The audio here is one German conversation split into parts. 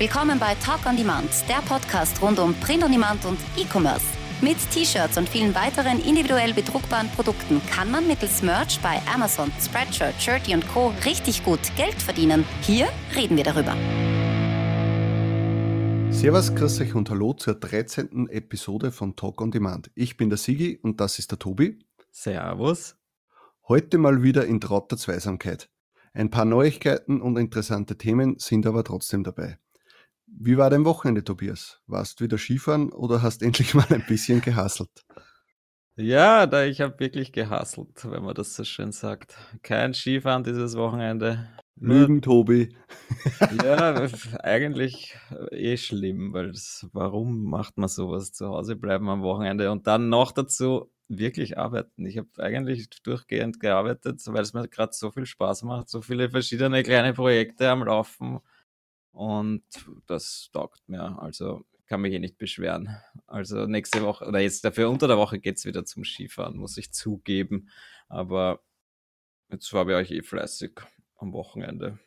Willkommen bei Talk on Demand, der Podcast rund um Print on Demand und E-Commerce. Mit T-Shirts und vielen weiteren individuell bedruckbaren Produkten kann man mittels Merch bei Amazon, Spreadshirt, Shirty und Co. richtig gut Geld verdienen. Hier reden wir darüber. Servus, grüß euch und hallo zur 13. Episode von Talk on Demand. Ich bin der Sigi und das ist der Tobi. Servus. Heute mal wieder in trauter Zweisamkeit. Ein paar Neuigkeiten und interessante Themen sind aber trotzdem dabei. Wie war dein Wochenende, Tobias? Warst du wieder Skifahren oder hast endlich mal ein bisschen gehasselt? Ja, da ich habe wirklich gehasselt, wenn man das so schön sagt. Kein Skifahren dieses Wochenende. Lügen, Tobi. ja, eigentlich eh schlimm, weil das, warum macht man sowas? Zu Hause bleiben am Wochenende und dann noch dazu wirklich arbeiten. Ich habe eigentlich durchgehend gearbeitet, weil es mir gerade so viel Spaß macht, so viele verschiedene kleine Projekte am Laufen und das taugt mir. Also kann mich eh nicht beschweren. Also nächste Woche oder jetzt dafür unter der Woche geht es wieder zum Skifahren, muss ich zugeben. Aber jetzt war ich eh fleißig am Wochenende.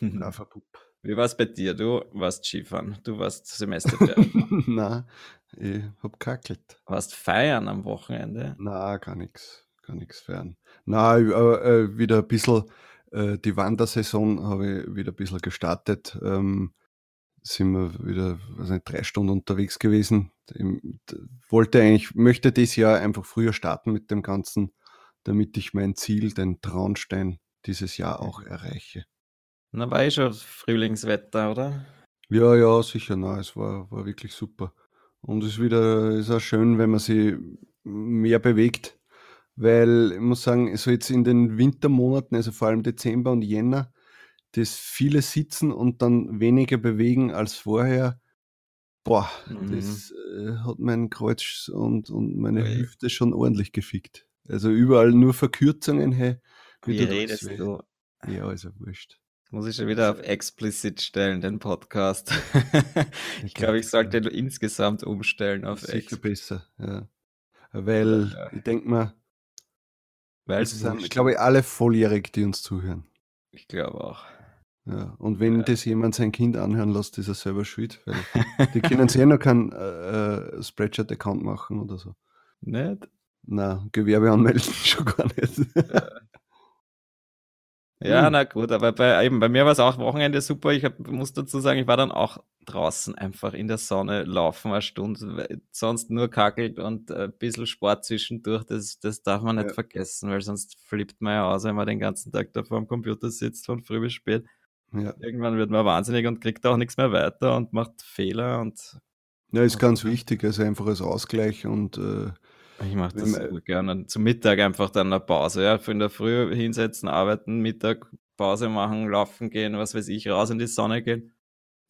Wie war es bei dir? Du warst Skifahren, du warst Semesterferien. Na, ich hab kackelt. Warst feiern am Wochenende? Na, gar nichts, gar nichts feiern. Na, äh, äh, wieder ein bisschen äh, die Wandersaison habe ich wieder ein bisschen gestartet. Ähm, sind wir wieder, nicht, drei Stunden unterwegs gewesen. Ich wollte eigentlich, möchte dieses Jahr einfach früher starten mit dem Ganzen, damit ich mein Ziel, den Traunstein, dieses Jahr auch erreiche. Na, war eh schon Frühlingswetter, oder? Ja, ja, sicher. Na, es war, war wirklich super. Und es ist wieder, ist auch schön, wenn man sich mehr bewegt weil ich muss sagen, so jetzt in den Wintermonaten, also vor allem Dezember und Jänner, das viele sitzen und dann weniger bewegen als vorher, boah, mhm. das äh, hat mein Kreuz und, und meine okay. Hüfte schon ordentlich gefickt. Also überall nur Verkürzungen, hey. Wie, wie redest du? Ja, ja wurscht. Muss ich schon wieder auf explicit stellen, den Podcast. ich glaube, ich sollte ja. insgesamt umstellen auf Sicher explicit. besser, ja. Weil ja. ich denke mal, weil es sind, ich glaube, alle volljährig, die uns zuhören. Ich glaube auch. Ja, und wenn ja. das jemand sein Kind anhören lässt, ist er selber schuld, weil die können sich eh noch keinen äh, äh, Spreadshirt-Account machen oder so. Nicht? Na, Gewerbe anmelden schon gar nicht. Ja. Ja, hm. na gut, aber bei, eben, bei mir war es auch Wochenende super. Ich hab, muss dazu sagen, ich war dann auch draußen einfach in der Sonne laufen eine Stunde, sonst nur kackelt und ein bisschen Sport zwischendurch. Das, das darf man nicht ja. vergessen, weil sonst flippt man ja aus, wenn man den ganzen Tag da vor dem Computer sitzt, von früh bis spät. Ja. Irgendwann wird man wahnsinnig und kriegt auch nichts mehr weiter und macht Fehler und. Ja, ist ganz wichtig, also einfach als Ausgleich und äh, ich mache das so gerne. Zum Mittag einfach dann eine Pause. Ja, in der Früh hinsetzen, arbeiten, Mittag Pause machen, laufen gehen, was weiß ich, raus in die Sonne gehen.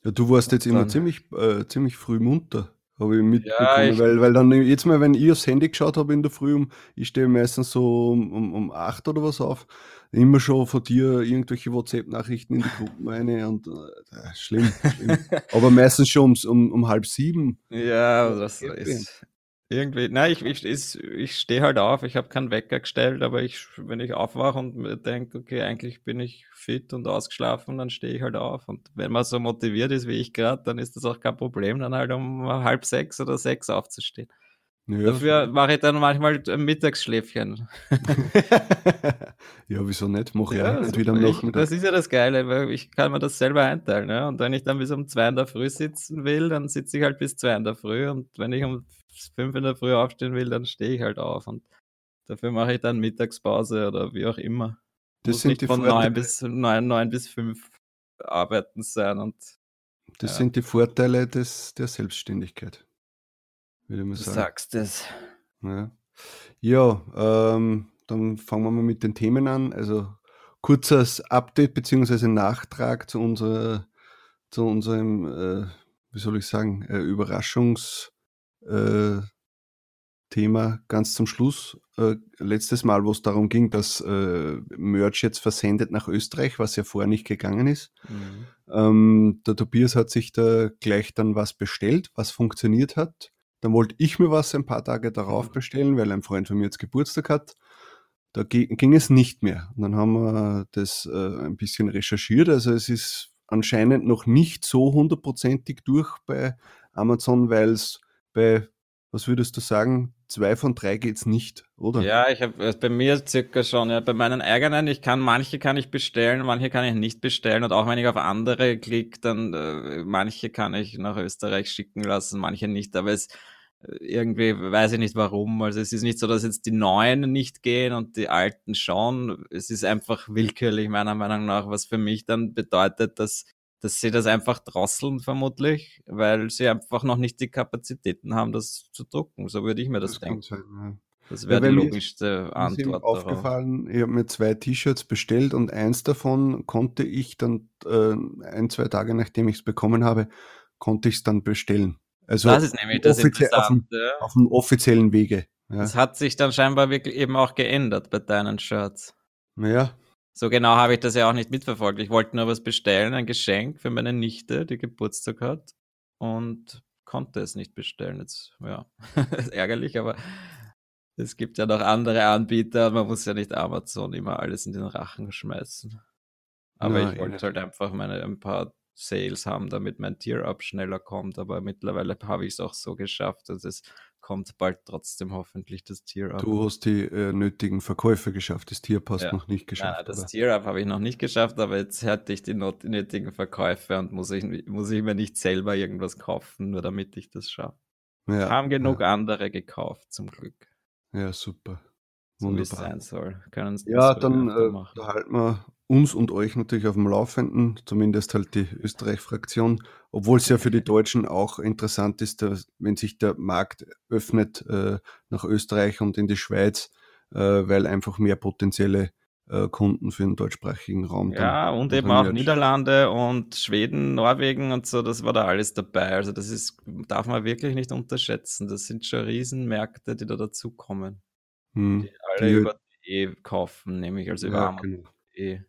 Ja, du warst jetzt immer ziemlich, äh, ziemlich früh munter, habe ich mitbekommen. Ja, ich weil, weil dann jetzt mal, wenn ich aufs Handy geschaut habe in der Früh, um, ich stehe meistens so um, um, um 8 oder was auf, immer schon von dir irgendwelche WhatsApp-Nachrichten in die Gruppen rein und äh, schlimm, schlimm. Aber meistens schon um, um, um halb sieben. Ja, das ist, irgendwie, nein, ich, ich, ich, stehe halt auf, ich habe keinen Wecker gestellt, aber ich, wenn ich aufwache und denke, okay, eigentlich bin ich fit und ausgeschlafen, dann stehe ich halt auf. Und wenn man so motiviert ist wie ich gerade, dann ist das auch kein Problem, dann halt um halb sechs oder sechs aufzustehen. Ja, Dafür mache ich dann manchmal ein Mittagsschläfchen. ja, wieso nicht? Mache ja, ich nicht wieder am Nachmittag. Das ist ja das Geile, weil ich kann mir das selber einteilen. Ja? Und wenn ich dann bis um zwei in der Früh sitzen will, dann sitze ich halt bis zwei in der Früh. Und wenn ich um fünf in der Früh aufstehen will, dann stehe ich halt auf. Und dafür mache ich dann Mittagspause oder wie auch immer. Das Muss sind die von neun bis, neun, neun bis fünf arbeiten sein. Und, das ja. sind die Vorteile des, der Selbstständigkeit. Würde man du sagen. sagst es. Ja, ja ähm, dann fangen wir mal mit den Themen an. Also kurzes Update bzw. Nachtrag zu, unserer, zu unserem, äh, wie soll ich sagen, äh, Überraschungs- äh, ganz zum Schluss. Äh, letztes Mal, wo es darum ging, dass äh, Merch jetzt versendet nach Österreich, was ja vorher nicht gegangen ist. Mhm. Ähm, der Tobias hat sich da gleich dann was bestellt, was funktioniert hat. Dann wollte ich mir was ein paar Tage darauf bestellen, weil ein Freund von mir jetzt Geburtstag hat. Da ging es nicht mehr. Und dann haben wir das äh, ein bisschen recherchiert. Also es ist anscheinend noch nicht so hundertprozentig durch bei Amazon, weil es bei, was würdest du sagen, zwei von drei geht es nicht, oder? Ja, ich habe äh, bei mir circa schon, ja, bei meinen eigenen, ich kann, manche kann ich bestellen, manche kann ich nicht bestellen und auch wenn ich auf andere klicke, dann äh, manche kann ich nach Österreich schicken lassen, manche nicht, aber es äh, irgendwie weiß ich nicht warum. Also es ist nicht so, dass jetzt die neuen nicht gehen und die alten schon. Es ist einfach willkürlich meiner Meinung nach, was für mich dann bedeutet, dass dass sie das einfach drosseln vermutlich, weil sie einfach noch nicht die Kapazitäten haben, das zu drucken. So würde ich mir das, das denken. Sein, ja. Das wäre ja, die logischste mir Antwort. Mir aufgefallen, darauf. ich habe mir zwei T-Shirts bestellt und eins davon konnte ich dann äh, ein, zwei Tage nachdem ich es bekommen habe, konnte ich es dann bestellen. Also das ist nämlich das Interessante. Auf dem, auf dem offiziellen Wege. Ja. Das hat sich dann scheinbar wirklich eben auch geändert bei deinen Shirts. Naja, so genau habe ich das ja auch nicht mitverfolgt. Ich wollte nur was bestellen, ein Geschenk für meine Nichte, die Geburtstag hat und konnte es nicht bestellen. Jetzt, ja, ärgerlich, aber es gibt ja noch andere Anbieter man muss ja nicht Amazon immer alles in den Rachen schmeißen. Aber ja, ich wollte ja. halt einfach meine ein paar Sales haben, damit mein Tier-Up schneller kommt. Aber mittlerweile habe ich es auch so geschafft, dass es kommt bald trotzdem hoffentlich das Tier-Up. Du hast die äh, nötigen Verkäufe geschafft, das Tier-Up hast ja. noch nicht geschafft. Ja, das Tier-Up habe ich noch nicht geschafft, aber jetzt hatte ich die nötigen Verkäufe und muss ich, muss ich mir nicht selber irgendwas kaufen, nur damit ich das schaffe. Ja, haben genug ja. andere gekauft, zum Glück. Ja, super. So wie es sein soll. ja, dann äh, da halten wir uns und euch natürlich auf dem Laufenden, zumindest halt die Österreich-Fraktion, obwohl es ja für die Deutschen auch interessant ist, dass, wenn sich der Markt öffnet äh, nach Österreich und in die Schweiz, äh, weil einfach mehr potenzielle äh, Kunden für den deutschsprachigen Raum. Ja, und eben auch Niederlande und Schweden, Norwegen und so, das war da alles dabei. Also das ist, darf man wirklich nicht unterschätzen. Das sind schon Riesenmärkte, die da dazukommen. Hm. Die alle die, über E kaufen, nämlich also über ja, Amazon. Genau.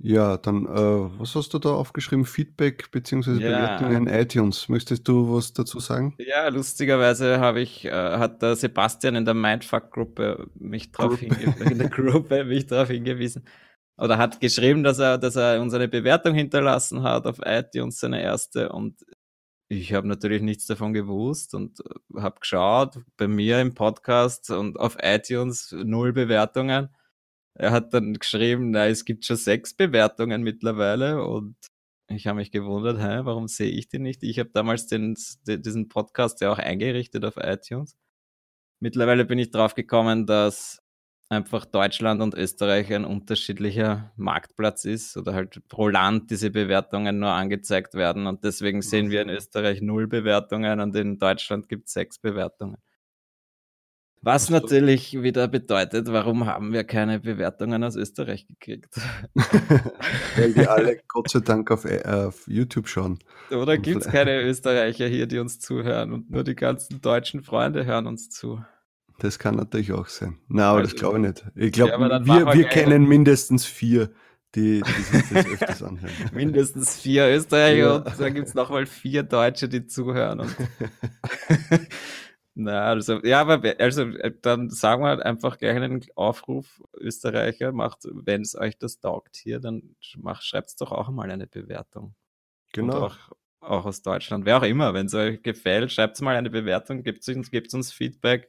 Ja, dann, äh, was hast du da aufgeschrieben? Feedback beziehungsweise Ja. Bewertungen in iTunes. Möchtest du was dazu sagen? Ja, lustigerweise habe ich, äh, hat der Sebastian in der Mindfuck-Gruppe mich darauf hingewiesen, in der Gruppe mich darauf hingewiesen, oder hat geschrieben, dass er, dass er uns eine Bewertung hinterlassen hat auf iTunes, seine erste, und ich habe natürlich nichts davon gewusst und äh, habe geschaut, bei mir im Podcast und auf iTunes null Bewertungen. Er hat dann geschrieben, na, es gibt schon sechs Bewertungen mittlerweile und ich habe mich gewundert, hä, warum sehe ich die nicht? Ich habe damals den, diesen Podcast ja auch eingerichtet auf iTunes. Mittlerweile bin ich drauf gekommen, dass einfach Deutschland und Österreich ein unterschiedlicher Marktplatz ist oder halt pro Land diese Bewertungen nur angezeigt werden und deswegen sehen wir in Österreich null Bewertungen und in Deutschland gibt es sechs Bewertungen. Was natürlich wieder bedeutet, warum haben wir keine Bewertungen aus Österreich gekriegt? Weil die alle Gott sei Dank auf, äh, auf YouTube schauen. Oder gibt es keine Österreicher hier, die uns zuhören und nur die ganzen deutschen Freunde hören uns zu? Das kann natürlich auch sein. Na, aber also, das glaube ich nicht. Ich glaube, ja, wir, wir kennen mindestens vier, die, die sich das öfters anhören. mindestens vier Österreicher ja. und dann gibt es nochmal vier Deutsche, die zuhören. Na, also, ja, aber also, äh, dann sagen wir halt einfach gleich einen Aufruf, Österreicher, macht, wenn es euch das taugt hier, dann schreibt es doch auch mal eine Bewertung. Genau. Und auch, auch aus Deutschland, wer auch immer, wenn es euch gefällt, schreibt mal eine Bewertung, gebt uns, uns Feedback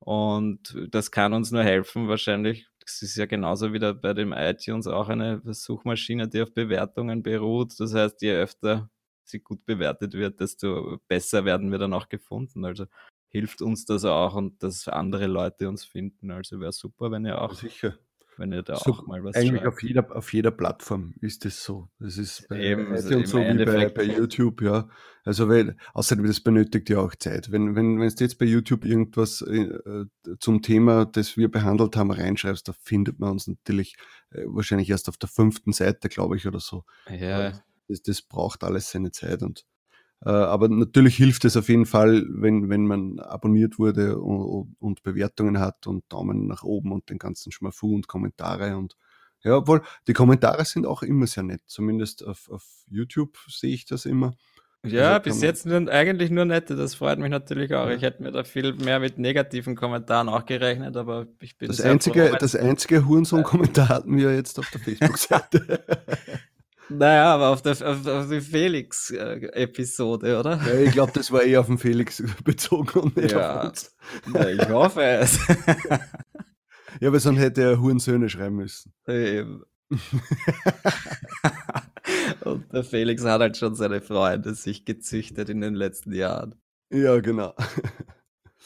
und das kann uns nur helfen, wahrscheinlich. Es ist ja genauso wie bei dem iTunes auch eine Suchmaschine, die auf Bewertungen beruht. Das heißt, je öfter sie gut bewertet wird, desto besser werden wir dann auch gefunden. Also hilft uns das auch und dass andere Leute uns finden. Also wäre super, wenn ihr auch sicher. Wenn ihr da so, auch mal was Eigentlich auf jeder, auf jeder Plattform ist es so. Das ist bei Eben, also und so wie bei, bei, YouTube, ja. Also weil, außerdem, das benötigt ja auch Zeit. Wenn, wenn, wenn du jetzt bei YouTube irgendwas äh, zum Thema, das wir behandelt haben, reinschreibst, da findet man uns natürlich äh, wahrscheinlich erst auf der fünften Seite, glaube ich, oder so. Ja. Das, das braucht alles seine Zeit und äh, aber natürlich hilft es auf jeden Fall, wenn, wenn man abonniert wurde und, und Bewertungen hat und Daumen nach oben und den ganzen Schmafu und Kommentare und ja, obwohl die Kommentare sind auch immer sehr nett. Zumindest auf, auf YouTube sehe ich das immer. Ja, also bis jetzt nur, eigentlich nur nette, das freut mich natürlich auch. Ja. Ich hätte mir da viel mehr mit negativen Kommentaren auch gerechnet, aber ich bin Das einzige, froh, das einzige Hurensohn-Kommentar hatten wir jetzt auf der Facebook-Seite. Naja, aber auf, der, auf, auf die Felix-Episode, oder? Ja, ich glaube, das war eher auf den Felix bezogen und nicht Ja. auf uns. Ja, ich hoffe es. Ja, aber sonst hätte er Hurensöhne schreiben müssen. Eben. Und der Felix hat halt schon seine Freunde sich gezüchtet in den letzten Jahren. Ja, genau.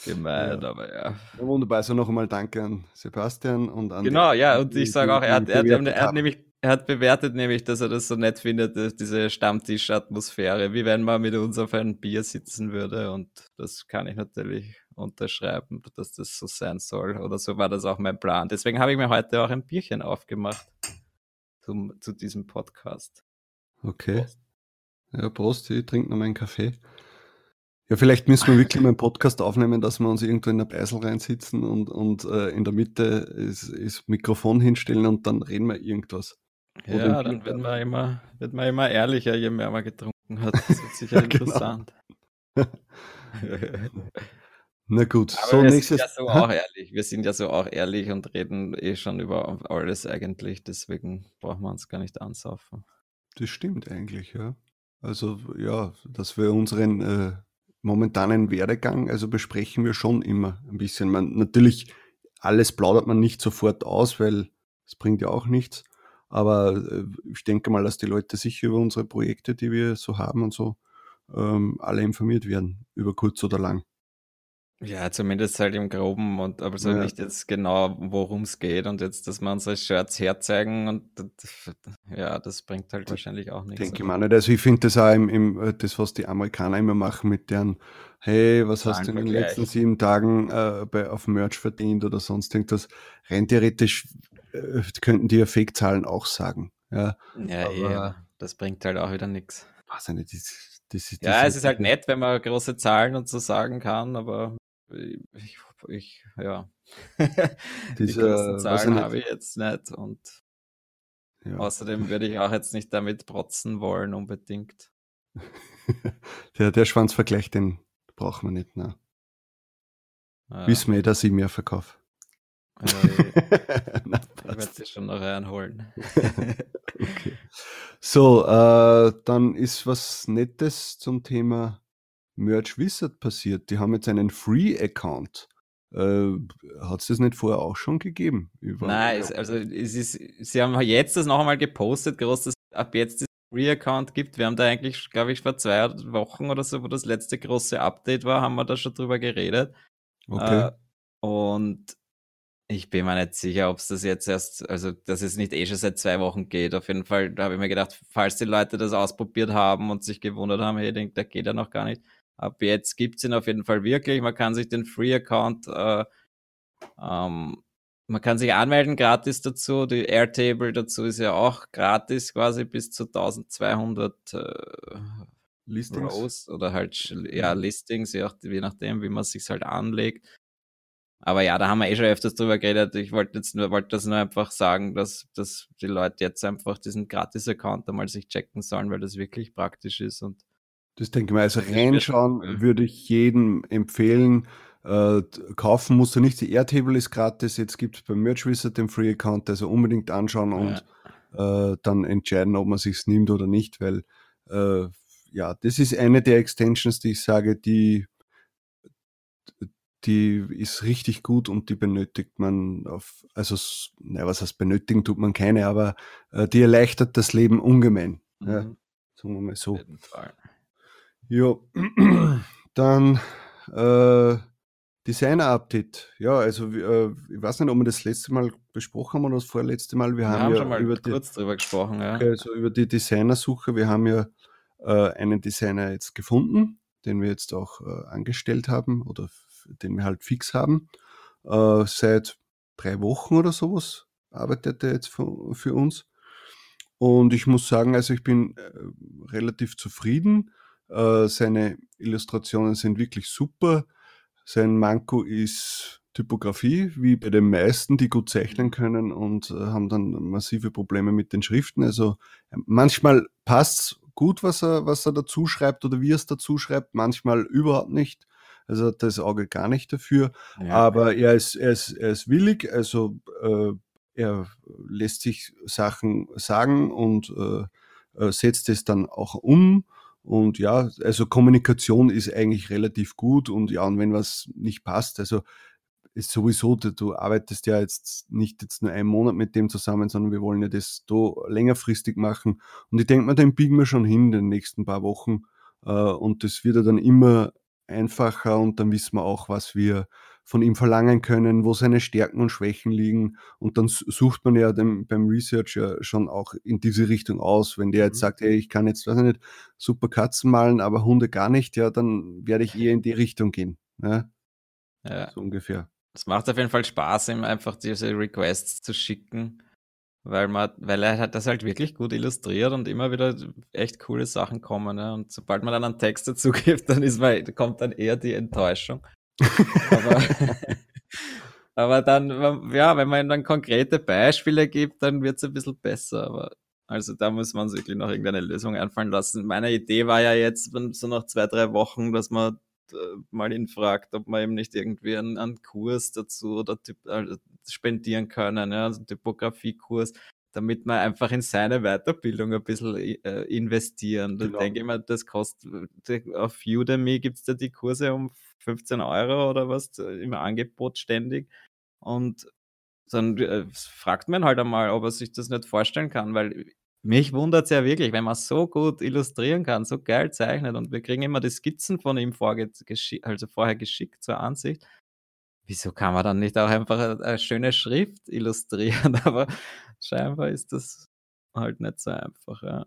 Gemein, Ja. aber ja. Ja, wunderbar. Also noch einmal danke an Sebastian und an Genau, die, ja, und ich sage auch, er hat, er, hat, er hat nämlich, er hat bewertet nämlich, dass er das so nett findet, dass diese Stammtisch-Atmosphäre, wie wenn man mit uns auf ein Bier sitzen würde. Und das kann ich natürlich unterschreiben, dass das so sein soll. Oder so war das auch mein Plan. Deswegen habe ich mir heute auch ein Bierchen aufgemacht zum, zu diesem Podcast. Okay. Ja, Prost, ich trinke noch meinen Kaffee. Ja, vielleicht müssen wir wirklich mal einen Podcast aufnehmen, dass wir uns irgendwo in der Beisel reinsitzen und, und äh, in der Mitte ist, ist Mikrofon hinstellen und dann reden wir irgendwas. Ja, dann wird man immer, wird man immer ehrlicher, je mehr man getrunken hat. Das wird sicher Genau. interessant. Na gut, Aber so wir nächstes. sind ja so auch ehrlich. Wir sind ja so auch ehrlich und reden eh schon über alles eigentlich. Deswegen brauchen wir uns gar nicht ansaufen. Das stimmt eigentlich, ja. Also ja, dass wir unseren äh, momentanen Werdegang, also besprechen wir schon immer ein bisschen. Man, natürlich, alles plaudert man nicht sofort aus, weil es bringt ja auch nichts. Aber äh, ich denke mal, dass die Leute sicher über unsere Projekte, die wir so haben und so, ähm, alle informiert werden, über kurz oder lang. Ja, zumindest halt im Groben und aber so Ja. nicht jetzt genau, worum es geht und jetzt, dass wir unsere Shirts herzeigen und ja, das bringt halt wahrscheinlich auch nichts. Denke ich mal nicht. Also ich finde das auch im, im, äh, das, was die Amerikaner immer machen mit deren, hey, was hast du in den letzten sieben Tagen äh, bei, auf Merch verdient oder sonst irgendwas. Rein theoretisch äh, könnten die ja Fake-Zahlen auch sagen. Ja, Ja, aber- eh, das bringt halt auch wieder nichts. weiß ich nicht. Das, das ist, Ja, das es ist halt nett, wenn man große Zahlen und so sagen kann, aber ich, ich ja. Die Diese, großen Zahlen habe ich jetzt nicht und Ja. außerdem würde ich auch jetzt nicht damit protzen wollen unbedingt. der, der Schwanzvergleich, den brauchen wir nicht. Ne? Ja, Wissen wir, eh, dass ich mehr verkaufe. ja, ich, werde sie schon noch reinholen. Okay. So, äh, dann ist was Nettes zum Thema Merch Wizard passiert. Die haben jetzt einen Free-Account. Äh, Hat es das nicht vorher auch schon gegeben? Über, Nein, es, also es ist, sie haben jetzt das noch einmal gepostet, groß, dass es ab jetzt das Free-Account gibt. Wir haben da eigentlich, glaube ich, vor zwei Wochen oder so, wo das letzte große Update war, haben wir da schon drüber geredet. okay. Äh, und ich bin mir nicht sicher, ob es das jetzt erst, also dass es nicht eh schon seit zwei Wochen geht. Auf jeden Fall, da habe ich mir gedacht, falls die Leute das ausprobiert haben und sich gewundert haben, hey, denk, der geht ja noch gar nicht. Ab jetzt gibt es ihn auf jeden Fall wirklich. Man kann sich den Free-Account, äh, ähm, man kann sich anmelden gratis dazu. Die Airtable dazu ist ja auch gratis quasi bis zu 1200 äh, Listings. Rows oder halt ja, Listings, je, nach- je nachdem, wie man sich halt anlegt. Aber ja, da haben wir eh schon öfters drüber geredet. Ich wollte jetzt nur, wollte das nur einfach sagen, dass, dass die Leute jetzt einfach diesen Gratis-Account einmal sich checken sollen, weil das wirklich praktisch ist und Das denke ich mal. Also ist schwer reinschauen würde ich jedem empfehlen. Äh, kaufen musst du nicht. Die Airtable ist gratis. Jetzt gibt es beim Merch Wizard den Free-Account. Also unbedingt anschauen und äh, dann entscheiden, ob man sich's nimmt oder nicht, weil äh, ja, das ist eine der Extensions, die ich sage, die die ist richtig gut und die benötigt man auf, also, s- na, was heißt benötigen tut man keine, aber äh, die erleichtert das Leben ungemein. Ja, Mhm, sagen wir mal so. Ja, dann äh, Designer-Update. Ja, also äh, ich weiß nicht, ob wir das letzte Mal besprochen haben oder das vorletzte Mal. Wir, Wir haben, haben ja schon mal über die, kurz drüber gesprochen, ja. Also über die Designersuche. Wir haben ja äh, einen Designer jetzt gefunden, den wir jetzt auch äh, angestellt haben oder den wir halt fix haben. Äh, seit drei Wochen oder sowas arbeitet er jetzt für, für uns. Und ich muss sagen, also ich bin äh, relativ zufrieden. Äh, seine Illustrationen sind wirklich super. Sein Manko ist Typografie, wie bei den meisten, die gut zeichnen können und äh, haben dann massive Probleme mit den Schriften. Also äh, manchmal passt gut, was er, was er dazu schreibt oder wie er es dazu schreibt, manchmal überhaupt nicht. Also hat das Auge gar nicht dafür. ja. Aber er ist, er ist, er ist willig, also äh, er lässt sich Sachen sagen und äh, äh, setzt es dann auch um. Und ja, also Kommunikation ist eigentlich relativ gut und ja, und wenn was nicht passt, also ist sowieso, du, arbeitest ja jetzt nicht jetzt nur einen Monat mit dem zusammen, sondern wir wollen ja das da längerfristig machen. Und ich denke mal, den biegen wir schon hin in den nächsten paar Wochen. Äh, und das wird ja dann immer einfacher und dann wissen wir auch, was wir von ihm verlangen können, wo seine Stärken und Schwächen liegen. Und dann sucht man ja dem, beim Research ja schon auch in diese Richtung aus. Wenn der jetzt mhm. sagt, hey, ich kann jetzt, weiß ich nicht, super Katzen malen, aber Hunde gar nicht, ja, dann werde ich eher in die Richtung gehen. Ja, ja. So ungefähr. Es macht auf jeden Fall Spaß, ihm einfach diese Requests zu schicken, weil man, weil er hat das halt wirklich gut illustriert und immer wieder echt coole Sachen kommen. Ne? Und sobald man dann einen Text dazu gibt, dann ist man, kommt dann eher die Enttäuschung. aber, aber dann, ja, wenn man ihm dann konkrete Beispiele gibt, dann wird es ein bisschen besser. Aber also da muss man sich wirklich noch irgendeine Lösung einfallen lassen. Meine Idee war ja jetzt, so nach zwei, drei Wochen, dass man äh, mal ihn fragt, ob man ihm nicht irgendwie einen, einen Kurs dazu oder also spendieren können, ja, also Typografiekurs, damit man einfach in seine Weiterbildung ein bisschen äh, investieren. Da genau. denke ich mal, das kostet, auf Udemy gibt es da die Kurse um 15 Euro oder was im Angebot ständig. Und dann äh, fragt man halt einmal, ob er sich das nicht vorstellen kann, weil mich wundert es ja wirklich, wenn man so gut illustrieren kann, so geil zeichnet und wir kriegen immer die Skizzen von ihm also vorher geschickt zur Ansicht. Wieso kann man dann nicht auch einfach eine, eine schöne Schrift illustrieren? Aber scheinbar ist das halt nicht so einfach, ja.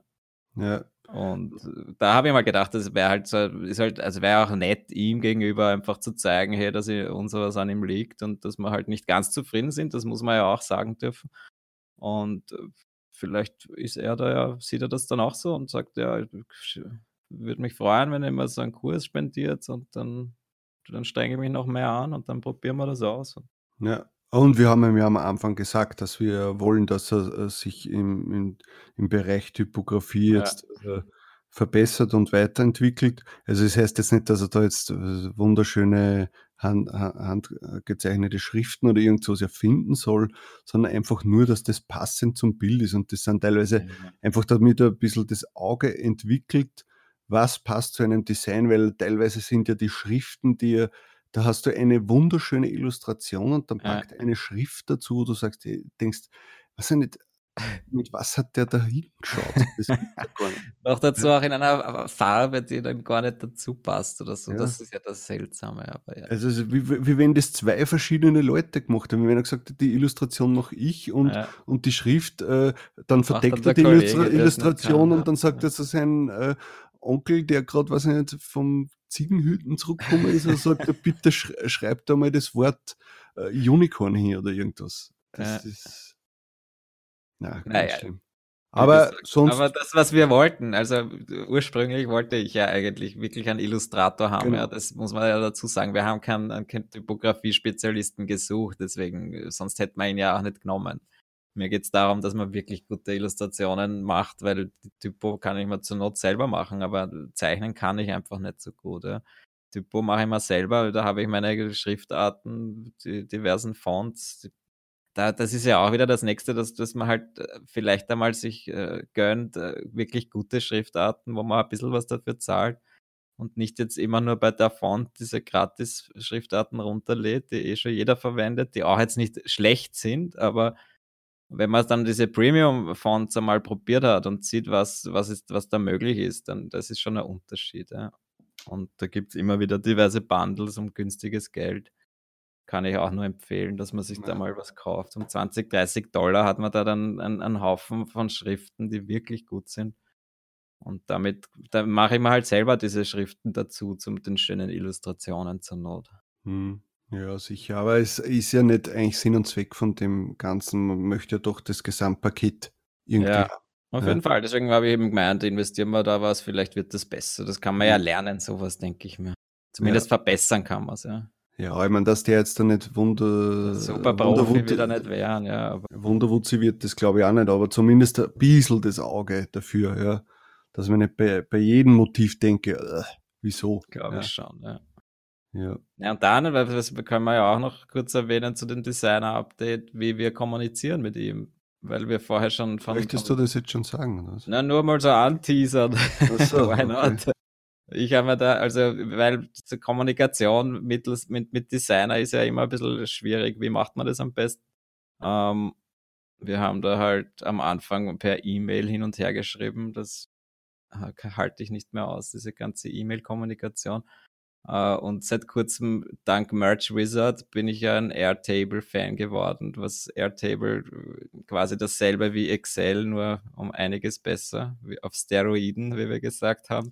Ja. Und da habe ich mal gedacht, das wäre halt so, ist halt, also wäre auch nett, ihm gegenüber einfach zu zeigen, hey, dass uns was an ihm liegt und dass wir halt nicht ganz zufrieden sind, das muss man ja auch sagen dürfen. Und äh, vielleicht ist er da ja, sieht er das dann auch so und sagt, ja, ich würde mich freuen, wenn er mir so einen Kurs spendiert und dann, dann steige ich mich noch mehr an und dann probieren wir das aus. Ja, und wir haben ihm ja am Anfang gesagt, dass wir wollen, dass er äh, sich im, im, im Bereich Typografie ja. jetzt äh, verbessert und weiterentwickelt. Also es das heißt jetzt nicht, dass er da jetzt äh, wunderschöne hand, handgezeichnete Schriften oder irgendwas erfinden soll, sondern einfach nur, dass das passend zum Bild ist. Und das sind teilweise mhm. einfach damit er ein bisschen das Auge entwickelt, was passt zu einem Design, weil teilweise sind ja die Schriften, die er da hast du eine wunderschöne Illustration und dann packt ja. eine Schrift dazu, wo du sagst, denkst, was nicht, mit was hat der da hingeschaut? Noch dazu auch in einer Farbe, die dann gar nicht dazu passt oder so. Ja. Das ist ja das Seltsame. Aber ja. Also, wie, wie, wenn das zwei verschiedene Leute gemacht haben. Wenn er gesagt hat, die Illustration mache ich und, ja. und die Schrift, äh, dann verdeckt er die Illustra Illustration kann, und dann sagt er zu seinem äh, Onkel, der gerade, was nicht, vom Ziegenhüten zurückgekommen ist, und sagt bitte sch schreib da mal das Wort äh, Unicorn hin oder irgendwas. Das ist ja, naja. Aber ja, sonst. Aber das, was wir wollten, also ursprünglich wollte ich ja eigentlich wirklich einen Illustrator haben. Genau. Ja, das muss man ja dazu sagen. Wir haben keinen, keinen Typografie-Spezialisten gesucht, deswegen, sonst hätten wir ihn ja auch nicht genommen. Mir geht es darum, dass man wirklich gute Illustrationen macht, weil die Typo kann ich mir zur Not selber machen, aber zeichnen kann ich einfach nicht so gut. Ja. Typo mache ich mir selber, da habe ich meine Schriftarten, die diversen Fonts, da, das ist ja auch wieder das Nächste, dass, dass man halt äh, vielleicht einmal sich äh, gönnt, äh, wirklich gute Schriftarten, wo man ein bisschen was dafür zahlt und nicht jetzt immer nur bei der Font diese Gratis-Schriftarten runterlädt, die eh schon jeder verwendet, die auch jetzt nicht schlecht sind, aber wenn man dann diese Premium-Fonts einmal probiert hat und sieht, was, was, ist, was da möglich ist, dann das ist schon ein Unterschied. Ja. Und da gibt es immer wieder diverse Bundles um günstiges Geld kann ich auch nur empfehlen, dass man sich ja. da mal was kauft. Um 20, 30 Dollar hat man da dann einen, einen Haufen von Schriften, die wirklich gut sind. Und damit da mache ich mir halt selber diese Schriften dazu, zu den schönen Illustrationen zur Not. Hm. Ja, sicher. Aber es ist ja nicht eigentlich Sinn und Zweck von dem Ganzen. Man möchte ja doch das Gesamtpaket irgendwie. Ja, auf ja. jeden Fall. Deswegen habe ich eben gemeint, investieren wir da was, vielleicht wird das besser. Das kann man ja lernen, sowas, denke ich mir. Zumindest ja. verbessern kann man es, ja. Ja, ich meine, dass der jetzt da nicht Wunder. Super Profi wieder nicht wären, ja. Aber. Wunderwutzi wird das glaube ich auch nicht, aber zumindest ein bisschen das Auge dafür, ja. Dass man nicht bei, bei jedem Motiv denke, äh, wieso? Glaube ja. ich schon, ja. Ja. ja, und dann, weil das können wir ja auch noch kurz erwähnen zu dem Designer-Update, wie wir kommunizieren mit ihm. weil wir vorher schon von. Möchtest du das jetzt schon sagen? Oder? Na, nur mal so anteasern. So, Why not? Okay. Ich habe mir da, also, weil diese Kommunikation mittels, mit, mit Designer ist ja immer ein bisschen schwierig. Wie macht man das am besten? Ähm, wir haben da halt am Anfang per E-Mail hin und her geschrieben. Das halte ich nicht mehr aus, diese ganze E-Mail-Kommunikation. Uh, und seit kurzem, dank Merch Wizard, bin ich ja ein Airtable-Fan geworden, was Airtable äh, quasi dasselbe wie Excel, nur um einiges besser, auf Steroiden, wie wir gesagt haben.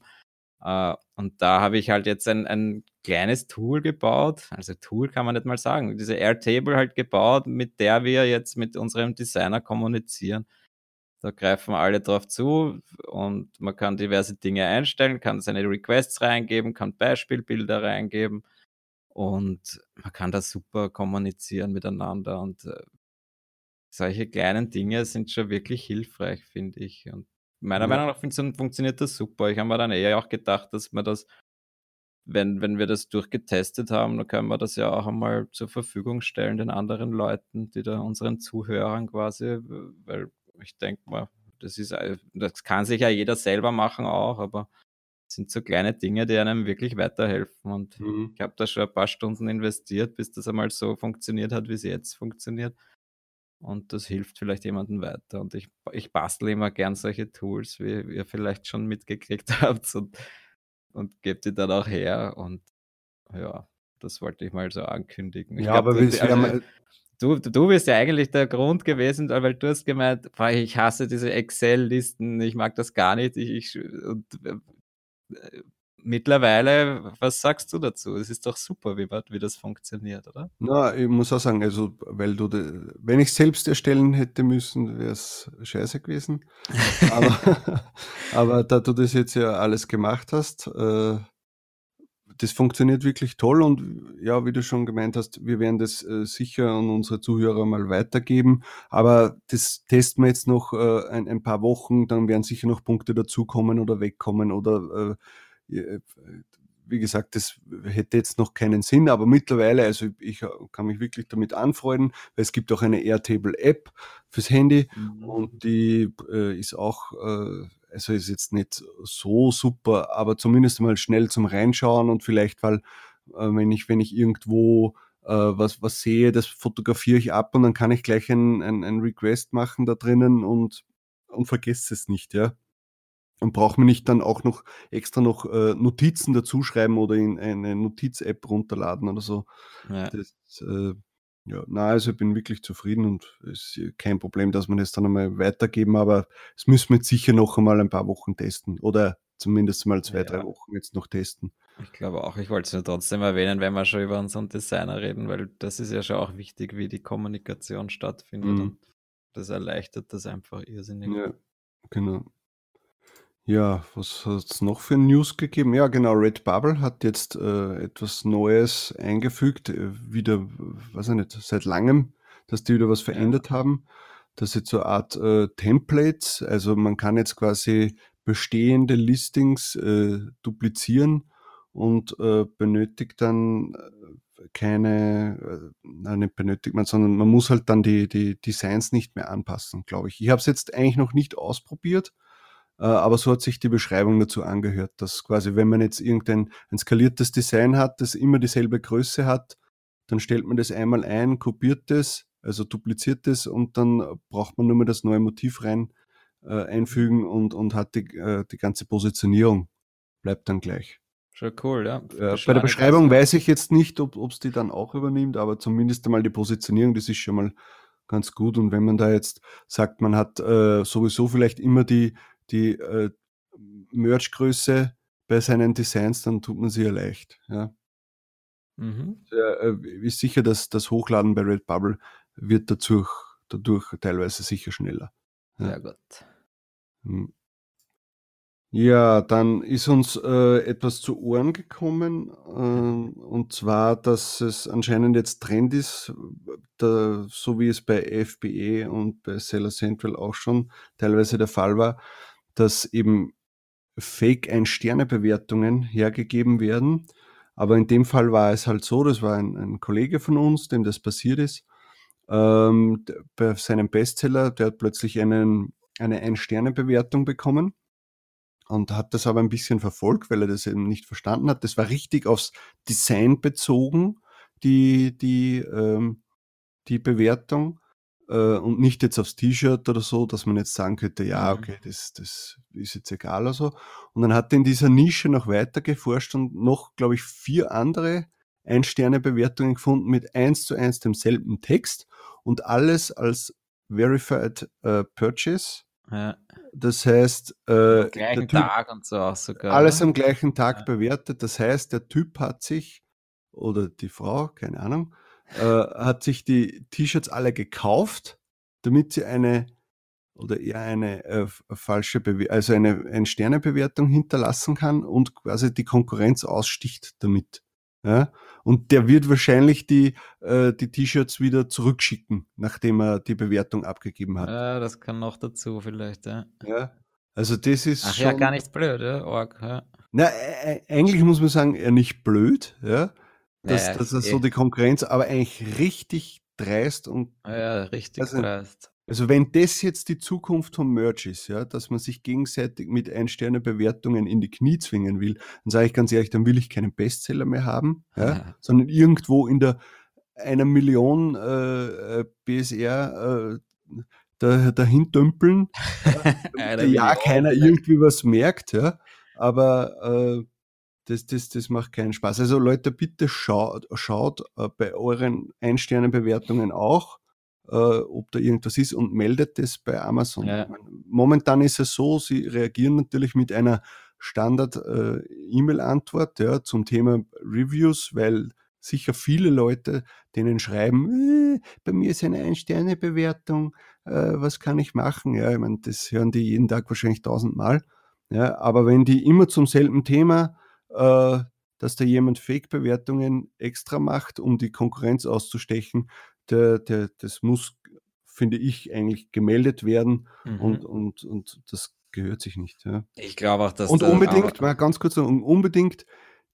Uh, und da habe ich halt jetzt ein, ein kleines Tool gebaut, also Tool kann man nicht mal sagen, diese Airtable halt gebaut, mit der wir jetzt mit unserem Designer kommunizieren. Da greifen alle drauf zu und man kann diverse Dinge einstellen, kann seine Requests reingeben, kann Beispielbilder reingeben und man kann da super kommunizieren miteinander und äh, solche kleinen Dinge sind schon wirklich hilfreich, finde ich. Und meiner ja. Meinung nach funktioniert das super. Ich habe mir dann eher auch gedacht, dass man das, wenn, wenn wir das durchgetestet haben, dann können wir das ja auch einmal zur Verfügung stellen den anderen Leuten, die da unseren Zuhörern quasi, weil ich denke mal, das ist, das kann sich ja jeder selber machen auch, aber es sind so kleine Dinge, die einem wirklich weiterhelfen. Und mhm. ich habe da schon ein paar Stunden investiert, bis das einmal so funktioniert hat, wie es jetzt funktioniert. Und das hilft vielleicht jemandem weiter. Und ich, ich bastel immer gern solche Tools, wie ihr vielleicht schon mitgekriegt habt und, und gebt die dann auch her. Und ja, das wollte ich mal so ankündigen. Ich ja, glaub, aber wir, also, du, du bist ja eigentlich der Grund gewesen, weil du hast gemeint, ich hasse diese Excel-Listen, ich mag das gar nicht. Ich, ich und, äh, mittlerweile, was sagst du dazu? Es ist doch super, wie, wie das funktioniert, oder? Na, ich muss auch sagen, also, weil du, de, wenn ich selbst erstellen hätte müssen, wäre es scheiße gewesen. aber, aber da du das jetzt ja alles gemacht hast, äh, das funktioniert wirklich toll und ja, wie du schon gemeint hast, wir werden das äh, sicher an unsere Zuhörer mal weitergeben. Aber das testen wir jetzt noch äh, ein, ein, paar Wochen, dann werden sicher noch Punkte dazukommen oder wegkommen oder äh, äh, wie gesagt, das hätte jetzt noch keinen Sinn, aber mittlerweile, also ich kann mich wirklich damit anfreunden, weil es gibt auch eine Airtable-App fürs Handy mhm. und die äh, ist auch äh, also ist jetzt nicht so super, aber zumindest mal schnell zum Reinschauen und vielleicht, weil äh, wenn ich, wenn ich irgendwo äh, was, was sehe, das fotografiere ich ab und dann kann ich gleich ein, ein, ein Request machen da drinnen und, und vergesse es nicht, ja. Und brauche mir nicht dann auch noch extra noch äh, Notizen dazu schreiben oder in eine Notiz-App runterladen oder so. Ja. Das, äh, ja, na, also ich bin wirklich zufrieden und es ist kein Problem, dass wir das dann einmal weitergeben, aber es müssen wir jetzt sicher noch einmal ein paar Wochen testen oder zumindest mal zwei, ja. drei Wochen jetzt noch testen. Ich glaube auch, ich wollte es nur trotzdem erwähnen, wenn wir schon über unseren Designer reden, weil das ist ja schon auch wichtig, wie die Kommunikation stattfindet mhm. und das erleichtert das einfach irrsinnig. Ja, genau. Ja, was hat es noch für News gegeben? Ja, genau, Redbubble hat jetzt äh, etwas Neues eingefügt, äh, wieder, weiß ich nicht, seit langem, dass die wieder was verändert haben. Das ist so eine Art äh, Templates, also man kann jetzt quasi bestehende Listings äh, duplizieren und äh, benötigt dann äh, keine, äh, nein, nicht benötigt man, sondern man muss halt dann die, die Designs nicht mehr anpassen, glaube ich. Ich habe es jetzt eigentlich noch nicht ausprobiert aber so hat sich die Beschreibung dazu angehört, dass quasi, wenn man jetzt irgendein ein skaliertes Design hat, das immer dieselbe Größe hat, dann stellt man das einmal ein, kopiert das, also dupliziert das und dann braucht man nur mal das neue Motiv rein äh, einfügen und, und hat die, äh, die ganze Positionierung bleibt dann gleich. Schon cool, ja. Äh, bei der Beschreibung weiß ich jetzt nicht, ob es die dann auch übernimmt, aber zumindest einmal die Positionierung, das ist schon mal ganz gut. Und wenn man da jetzt sagt, man hat äh, sowieso vielleicht immer die, die äh, Merch-Größe bei seinen Designs, dann tut man sie ja leicht. Ja. Mhm. Äh, ist sicher, dass das Hochladen bei Redbubble wird dadurch, dadurch teilweise sicher schneller. Ja. Sehr gut. Hm. Ja, dann ist uns äh, etwas zu Ohren gekommen, äh, und zwar, dass es anscheinend jetzt Trend ist, da, so wie es bei FBE und bei Seller Central auch schon teilweise der Fall war, dass eben Fake Ein-Sterne-Bewertungen hergegeben werden. Aber in dem Fall war es halt so, das war ein, ein Kollege von uns, dem das passiert ist. ähm, bei seinem Bestseller, der hat plötzlich einen, eine Ein-Sterne-Bewertung bekommen und hat das aber ein bisschen verfolgt, weil er das eben nicht verstanden hat. Das war richtig aufs Design bezogen, die, die, ähm, die Bewertung äh, und nicht jetzt aufs T-Shirt oder so, dass man jetzt sagen könnte, ja, mhm. okay, das, das ist jetzt egal oder so. Und dann hat er in dieser Nische noch weiter geforscht und noch, glaube ich, vier andere Ein-Sterne-Bewertungen gefunden mit eins zu eins demselben Text und alles als Verified äh, Purchase. Ja. Das heißt, äh, am gleichen typ, Tag und so auch sogar. Alles am gleichen Tag ja. bewertet. Das heißt, der Typ hat sich, oder die Frau, keine Ahnung, äh, hat sich die T-Shirts alle gekauft, damit sie eine oder eher eine äh, falsche, Bewe also eine, eine Sternebewertung hinterlassen kann und quasi die Konkurrenz aussticht damit. Ja? Und der wird wahrscheinlich die, äh, die T-Shirts wieder zurückschicken, nachdem er die Bewertung abgegeben hat. Ja, das kann noch dazu vielleicht, ja. ja. Also das ist Ach schon, ja, gar nicht blöd, ja? Org, ja. Na, eigentlich muss man sagen, er nicht blöd, ja. Das, naja, das ist eh. so die Konkurrenz, aber eigentlich richtig dreist und. Ja, richtig also, dreist. Also wenn das jetzt die Zukunft vom Merch ist, ja, dass man sich gegenseitig mit Ein-Sterne-Bewertungen in die Knie zwingen will, dann sage ich ganz ehrlich, dann will ich keinen Bestseller mehr haben, ja, ja. sondern irgendwo in der einer Million äh, äh BSR äh, da, dahin dümpeln, ja, ja keiner irgendwie was merkt, ja, aber äh, das, das, das macht keinen Spaß. Also Leute, bitte schaut, schaut äh, bei euren Ein-Sterne-Bewertungen auch, äh, ob da irgendwas ist und meldet das bei Amazon. Ja. Momentan ist es so, sie reagieren natürlich mit einer Standard-E-Mail-Antwort äh, ja, zum Thema Reviews, weil sicher viele Leute denen schreiben, äh, bei mir ist eine Ein-Sterne-Bewertung, äh, was kann ich machen? Ja, ich meine, das hören die jeden Tag wahrscheinlich tausendmal. Ja, aber wenn die immer zum selben Thema, äh, dass da jemand Fake-Bewertungen extra macht, um die Konkurrenz auszustechen, der, der, das muss, finde ich, eigentlich gemeldet werden mhm. und, und, und das gehört sich nicht. Ja. Ich glaube auch, dass. Und unbedingt, mal ganz kurz, unbedingt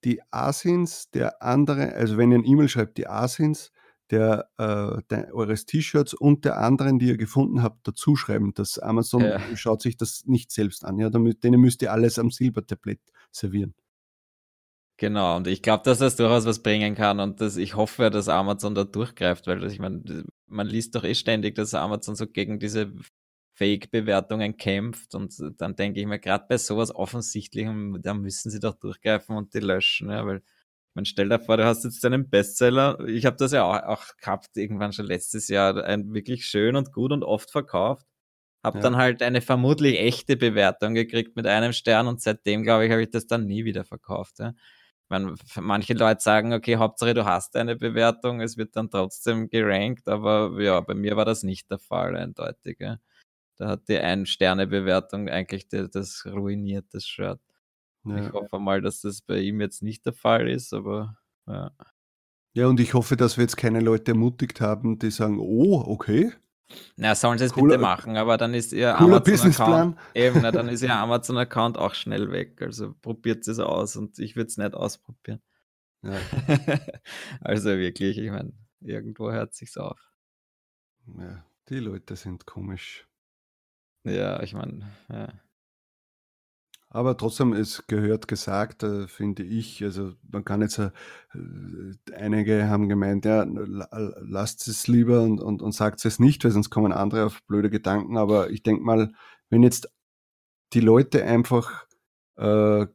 die Asins der andere, also wenn ihr ein E-Mail schreibt, die Asins der, äh, der, eures T-Shirts und der anderen, die ihr gefunden habt, dazu schreiben. dass Amazon ja. schaut sich das nicht selbst an. Ja, damit, denen müsst ihr alles am Silbertablett servieren. Genau, und ich glaube, dass das durchaus was bringen kann und das, ich hoffe, dass Amazon da durchgreift, weil ich meine, man liest doch eh ständig, dass Amazon so gegen diese Fake-Bewertungen kämpft und dann denke ich mir, gerade bei sowas Offensichtlichem, da müssen sie doch durchgreifen und die löschen, ja, weil man stellt dir vor, du hast jetzt einen Bestseller, ich habe das ja auch, auch, gehabt, irgendwann schon letztes Jahr, ein wirklich schön und gut und oft verkauft, habe ja. dann halt eine vermutlich echte Bewertung gekriegt mit einem Stern und seitdem, glaube ich, habe ich das dann nie wieder verkauft, ja meine, manche Leute sagen, okay, Hauptsache du hast eine Bewertung, es wird dann trotzdem gerankt, aber ja, bei mir war das nicht der Fall, eindeutig. Ja. Da hat die Ein-Sterne-Bewertung eigentlich die, das ruiniert, das Shirt. Ja. Ich hoffe mal, dass das bei ihm jetzt nicht der Fall ist, aber ja. Ja, und ich hoffe, dass wir jetzt keine Leute ermutigt haben, die sagen, oh, okay, na, sollen sie es bitte machen, aber dann ist ihr Amazon-Account eben, na, dann ist ihr Amazon-Account auch schnell weg. Also probiert es aus und ich würde es nicht ausprobieren. Ja. also wirklich, ich meine, irgendwo hört sich's auf. Ja, die Leute sind komisch. Ja, ich meine, ja. Aber trotzdem, es gehört gesagt, äh, finde ich. Also man kann jetzt, äh, einige haben gemeint, ja, lasst es lieber und, und, und sagt es nicht, weil sonst kommen andere auf blöde Gedanken. Aber ich denke mal, wenn jetzt die Leute einfach äh,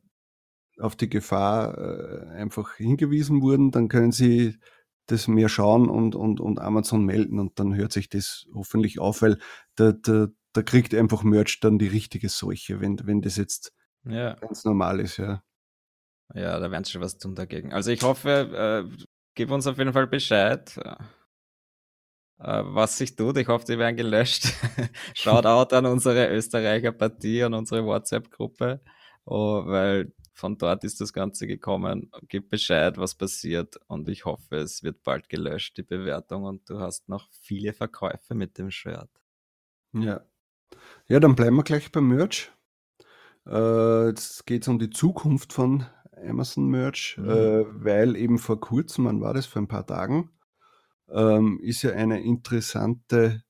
auf die Gefahr äh, einfach hingewiesen wurden, dann können sie das mehr schauen und, und, und Amazon melden und dann hört sich das hoffentlich auf, weil da, da, da kriegt einfach Merch dann die richtige Seuche, wenn, wenn das jetzt ja. ganz normal ist, ja. Ja, da werden sie schon was tun dagegen. Also ich hoffe, äh, gib uns auf jeden Fall Bescheid, äh, was sich tut. Ich hoffe, die werden gelöscht. Schaut out an unsere Österreicher Partie, an unsere WhatsApp-Gruppe, oh, weil von dort ist das Ganze gekommen. Gib Bescheid, was passiert und ich hoffe, es wird bald gelöscht, die Bewertung und du hast noch viele Verkäufe mit dem Shirt. Ja. Ja, dann bleiben wir gleich beim Merch. Äh, jetzt geht es um die Zukunft von Amazon Merch, mhm. äh, weil eben vor kurzem, wann war das, vor ein paar Tagen, ähm, ist ja eine interessante,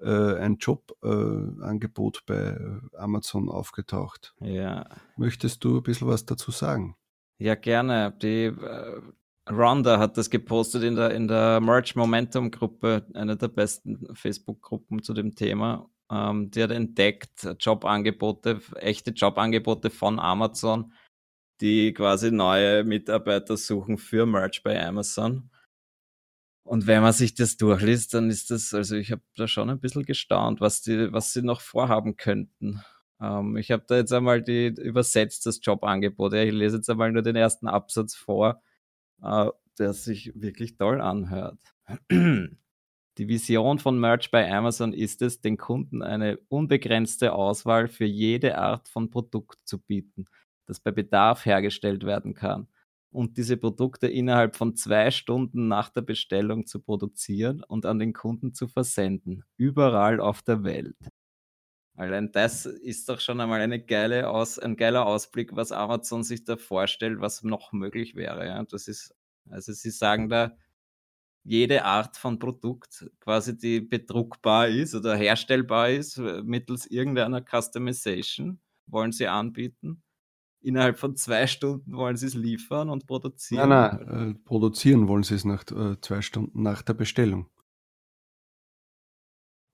äh, ein Jobangebot äh, bei Amazon aufgetaucht. Ja. Möchtest du ein bisschen was dazu sagen? Ja, gerne. Die äh, Rhonda hat das gepostet in der, in der Merch Momentum Gruppe, einer der besten Facebook-Gruppen zu dem Thema. Ähm, die hat entdeckt Jobangebote, echte Jobangebote von Amazon, die quasi neue Mitarbeiter suchen für Merch bei Amazon. Und wenn man sich das durchliest, dann ist das, also ich habe da schon ein bisschen gestaunt, was die, was sie noch vorhaben könnten. Ähm, ich habe da jetzt einmal die übersetzt, das Jobangebot. Ich lese jetzt einmal nur den ersten Absatz vor, äh, der sich wirklich toll anhört. Die Vision von Merch bei Amazon ist es, den Kunden eine unbegrenzte Auswahl für jede Art von Produkt zu bieten, das bei Bedarf hergestellt werden kann und diese Produkte innerhalb von zwei Stunden nach der Bestellung zu produzieren und an den Kunden zu versenden, überall auf der Welt. Allein das ist doch schon einmal eine geile Aus, ein geiler Ausblick, was Amazon sich da vorstellt, was noch möglich wäre. Ja. Das ist, also sie sagen da, jede Art von Produkt quasi, die bedruckbar ist oder herstellbar ist, äh, mittels irgendeiner Customization, wollen sie anbieten. Innerhalb von zwei Stunden wollen sie es liefern und produzieren. Nein, nein, äh, produzieren wollen sie es nach äh, zwei Stunden nach der Bestellung.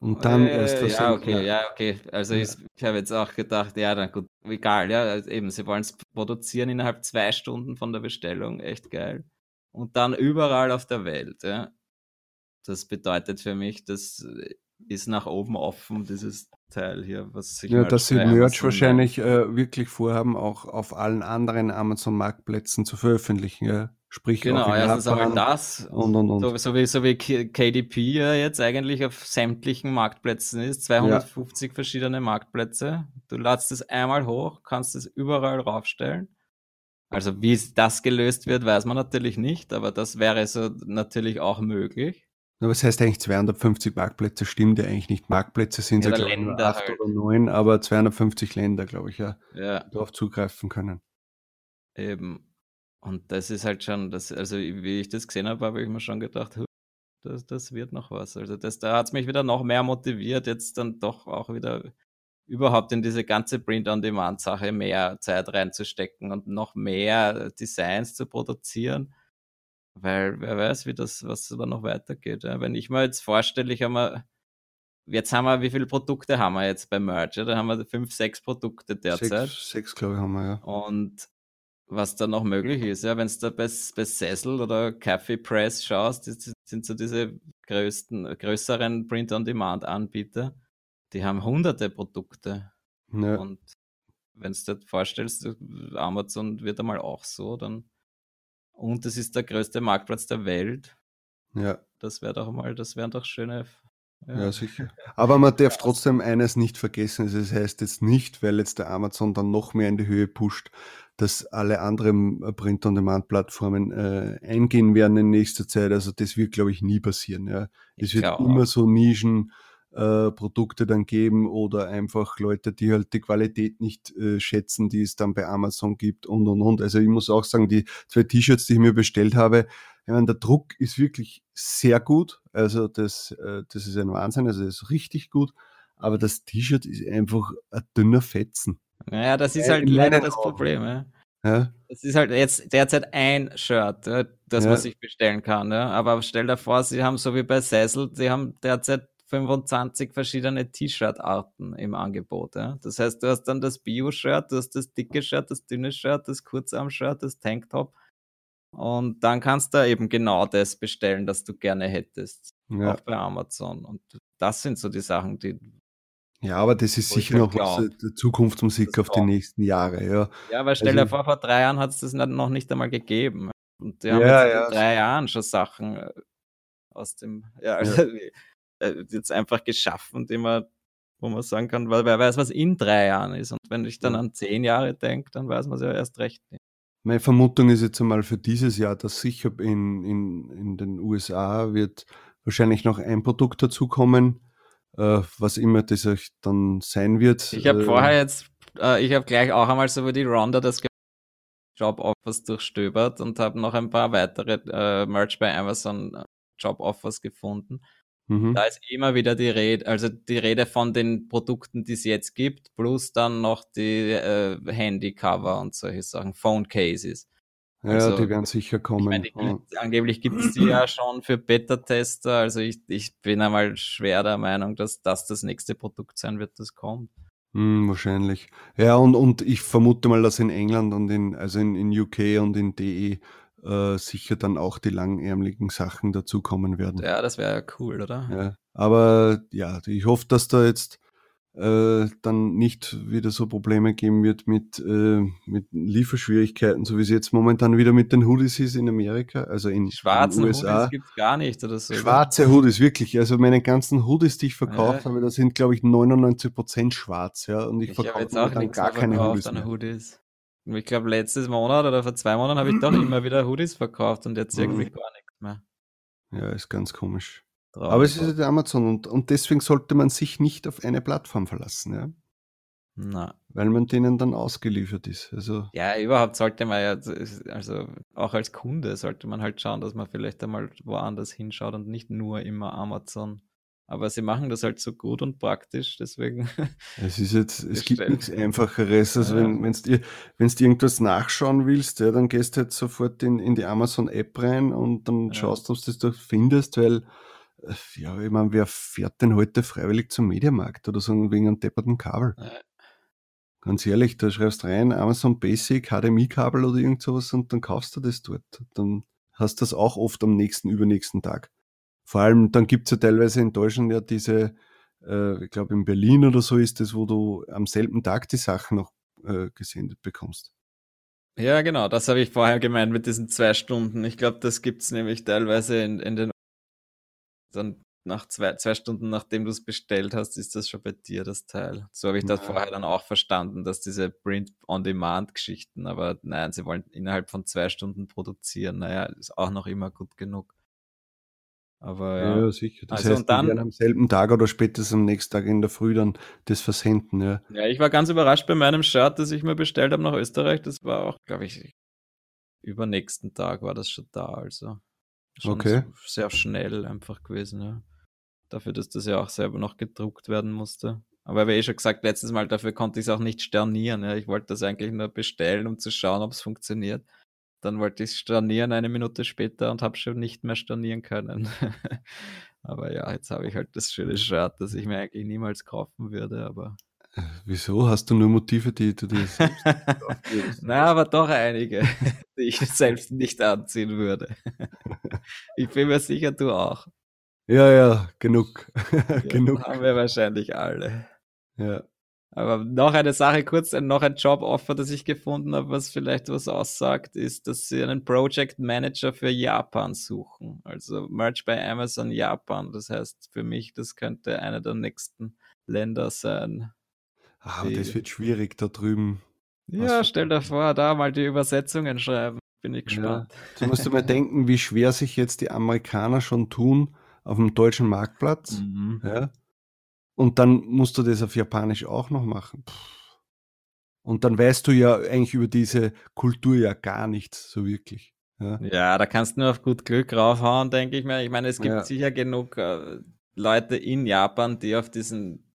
Und dann äh, erst das. Ja, okay, ja, okay. Also ja. ich, ich habe jetzt auch gedacht, ja, dann gut, egal, ja, also eben, sie wollen es produzieren innerhalb zwei Stunden von der Bestellung, echt geil und dann überall auf der Welt. Ja. Das bedeutet für mich, das ist nach oben offen, dieses Teil hier, was sich Ja, dass sie Merch wahrscheinlich äh, wirklich vorhaben, auch auf allen anderen Amazon-Marktplätzen zu veröffentlichen. Ja. Sprich, genau, erstens einmal das. Und, und, und. So, so, wie, so wie KDP ja jetzt eigentlich auf sämtlichen Marktplätzen ist, 250 ja. verschiedene Marktplätze. Du ladst es einmal hoch, kannst es überall raufstellen also wie das gelöst wird, weiß man natürlich nicht, aber das wäre so natürlich auch möglich. Aber was heißt eigentlich 250 Marktplätze? Stimmt ja eigentlich nicht. Marktplätze sind ja, ja Länder acht halt. oder neun, aber 250 Länder, glaube ich, ja, ja. darauf zugreifen können. Eben. Und das ist halt schon, das, also wie ich das gesehen habe, habe ich mir schon gedacht, das, das wird noch was. Also das, da hat es mich wieder noch mehr motiviert, jetzt dann doch auch wieder überhaupt in diese ganze Print-on-Demand-Sache mehr Zeit reinzustecken und noch mehr Designs zu produzieren. Weil wer weiß, wie das, was da noch weitergeht. Ja. Wenn ich mir jetzt vorstelle, ich habe mal, jetzt haben wir, wie viele Produkte haben wir jetzt bei Merch? Ja? Da haben wir fünf, sechs Produkte derzeit. Sechs, sechs glaube ich, haben wir, ja. Und was da noch möglich ist, ja, wenn du da bei, bei Cecil oder Cafe Press schaust, das sind so diese größten, größeren Print-on-Demand-Anbieter die haben hunderte Produkte. Ja. Und wenn du dir vorstellst, Amazon wird einmal auch so, dann und es ist der größte Marktplatz der Welt. Ja. Das wäre doch mal, das wären doch schöne. Ja. ja. sicher. Aber man darf trotzdem eines nicht vergessen. Also das heißt jetzt nicht, weil jetzt der Amazon dann noch mehr in die Höhe pusht, dass alle anderen Print-on-Demand-Plattformen äh, eingehen werden in nächster Zeit. Also das wird, glaube ich, nie passieren. Ja. Es wird immer so Nischen äh, Produkte dann geben oder einfach Leute, die halt die Qualität nicht äh, schätzen, die es dann bei Amazon gibt und und und. Also ich muss auch sagen, die zwei T-Shirts, die ich mir bestellt habe, ich meine, der Druck ist wirklich sehr gut. Also das, äh, das ist ein Wahnsinn, also das ist richtig gut. Aber das T-Shirt ist einfach ein dünner Fetzen. Naja, das ist halt leider das Problem. Ja. Ja. Das ist halt jetzt derzeit ein Shirt, das ja. man sich bestellen kann. Ja. Aber stell dir vor, sie haben so wie bei Sessel, sie haben derzeit 25 verschiedene T-Shirt-Arten im Angebot. Ja? Das heißt, du hast dann das Bio-Shirt, du hast das dicke Shirt, das dünne Shirt, das Kurzarm-Shirt, das Tanktop. Und dann kannst du eben genau das bestellen, das du gerne hättest. Ja. Auch bei Amazon. Und das sind so die Sachen, die. Ja, aber das ist sicher noch was, äh, Zukunftsmusik auf die nächsten Jahre. Ja, ja weil stell dir also, vor, vor drei Jahren hat es das noch nicht einmal gegeben. Und die haben ja, jetzt ja. in drei Jahren schon Sachen äh, aus dem. Ja, also, jetzt einfach geschaffen, die man, wo man sagen kann, weil wer weiß, was in drei Jahren ist. Und wenn ich dann an zehn Jahre denke, dann weiß man es ja erst recht nicht. Meine Vermutung ist jetzt einmal für dieses Jahr, dass sicher in, in, in den USA wird wahrscheinlich noch ein Produkt dazukommen, äh, was immer das euch dann sein wird. Ich habe äh, vorher jetzt, äh, ich habe gleich auch einmal so wie die Ronda das Job Offers durchstöbert und habe noch ein paar weitere äh, Merch bei Amazon Job-Offers gefunden. Mhm. Da ist immer wieder die Rede, also die Rede von den Produkten, die es jetzt gibt, plus dann noch die äh, Handy-Cover und solche Sachen, Phone-Cases. Ja, also, die werden sicher kommen. Meine, die, angeblich gibt es die ja schon für Beta-Tester. Also ich, ich bin einmal schwer der Meinung, dass das das nächste Produkt sein wird, das kommt. Hm, wahrscheinlich. Ja, und, und ich vermute mal, dass in England und in, also in, in UK und in DE äh, sicher dann auch die langärmeligen Sachen dazukommen werden. Ja, das wäre ja cool, oder? Ja, aber ja, ich hoffe, dass da jetzt äh, dann nicht wieder so Probleme geben wird mit, äh, mit Lieferschwierigkeiten, so wie es jetzt momentan wieder mit den Hoodies ist in Amerika, also in die schwarzen den USA. Hoodies gibt's gar nicht oder so. Schwarze Hoodies, wirklich. Also meine ganzen Hoodies, die ich verkauft ja. habe, da sind glaube ich 99 Prozent schwarz, ja. Und ich, ich verkaufe jetzt auch dann gar keine Hoodies, mehr. Hoodies. Ich glaube, letztes Monat oder vor zwei Monaten habe ich doch immer wieder Hoodies verkauft und jetzt irgendwie gar nichts mehr. Ja, ist ganz komisch. Traurig. Aber es ist ja Amazon und, und deswegen sollte man sich nicht auf eine Plattform verlassen, ja. Na. Weil man denen dann ausgeliefert ist. Also ja, überhaupt sollte man ja, also auch als Kunde sollte man halt schauen, dass man vielleicht einmal woanders hinschaut und nicht nur immer Amazon. Aber sie machen das halt so gut und praktisch, deswegen. Es ist jetzt, es gibt nichts Einfacheres, als ja. wenn wenn dir, wenn's dir irgendwas nachschauen willst, ja, dann gehst du halt sofort in, in die Amazon-App rein und dann ja. schaust du, ob du das da findest, weil äh, ja, ich meine, wer fährt denn heute freiwillig zum Mediamarkt oder so wegen einem depperten Kabel? Ja. Ganz ehrlich, da schreibst rein Amazon Basic, HDMI-Kabel oder irgend sowas und dann kaufst du das dort. Dann hast du das auch oft am nächsten, übernächsten Tag. Vor allem, dann gibt es ja teilweise in Deutschland ja diese, äh, ich glaube in Berlin oder so ist das, wo du am selben Tag die Sachen noch äh, gesendet bekommst. Ja, genau, das habe ich vorher gemeint mit diesen zwei Stunden. Ich glaube, das gibt es nämlich teilweise in, in den dann nach zwei, zwei Stunden, nachdem du es bestellt hast, ist das schon bei dir, das Teil. So habe ich das ja. vorher dann auch verstanden, dass diese Print-on-Demand-Geschichten, aber nein, sie wollen innerhalb von zwei Stunden produzieren. Naja, ist auch noch immer gut genug. Aber ja. ja sicher. Das also heißt, und dann am selben Tag oder spätestens am nächsten Tag in der Früh dann das versenden, ja. Ja, ich war ganz überrascht bei meinem Shirt, das ich mir bestellt habe nach Österreich. Das war auch, glaube ich, übernächsten Tag war das schon da, also. Schon okay. sehr schnell einfach gewesen, ja. Dafür, dass das ja auch selber noch gedruckt werden musste. Aber wie eh schon gesagt, letztes Mal, dafür konnte ich es auch nicht stornieren. Ja. Ich wollte das eigentlich nur bestellen, um zu schauen, ob es funktioniert. Dann wollte ich stornieren eine Minute später und habe schon nicht mehr stornieren können. aber ja, jetzt habe ich halt das schöne Shirt, das ich mir eigentlich niemals kaufen würde, aber Wieso? Hast du nur Motive, die du dir selbst Na, aber doch einige, die ich selbst nicht anziehen würde. ich bin mir sicher, du auch. Ja, ja, genug. Ja, genug. Haben wir wahrscheinlich alle. Ja. Aber noch eine Sache kurz, noch ein Job-Offer, das ich gefunden habe, was vielleicht was aussagt, ist, dass sie einen Project Manager für Japan suchen. Also Merch bei Amazon Japan. Das heißt, für mich, das könnte einer der nächsten Länder sein, Ah, aber das wird schwierig da drüben. Ja, stell dir vor, da mal die Übersetzungen schreiben. Bin ich gespannt. Ja. Du musst dir mal denken, wie schwer sich jetzt die Amerikaner schon tun auf dem deutschen Marktplatz. Mhm. Ja? Und dann musst du das auf Japanisch auch noch machen. Und dann weißt du ja eigentlich über diese Kultur ja gar nichts so wirklich. Ja, ja da kannst du nur auf gut Glück raufhauen, denke ich mir. Ich meine, es gibt ja. sicher genug äh, Leute in Japan, die auf diesen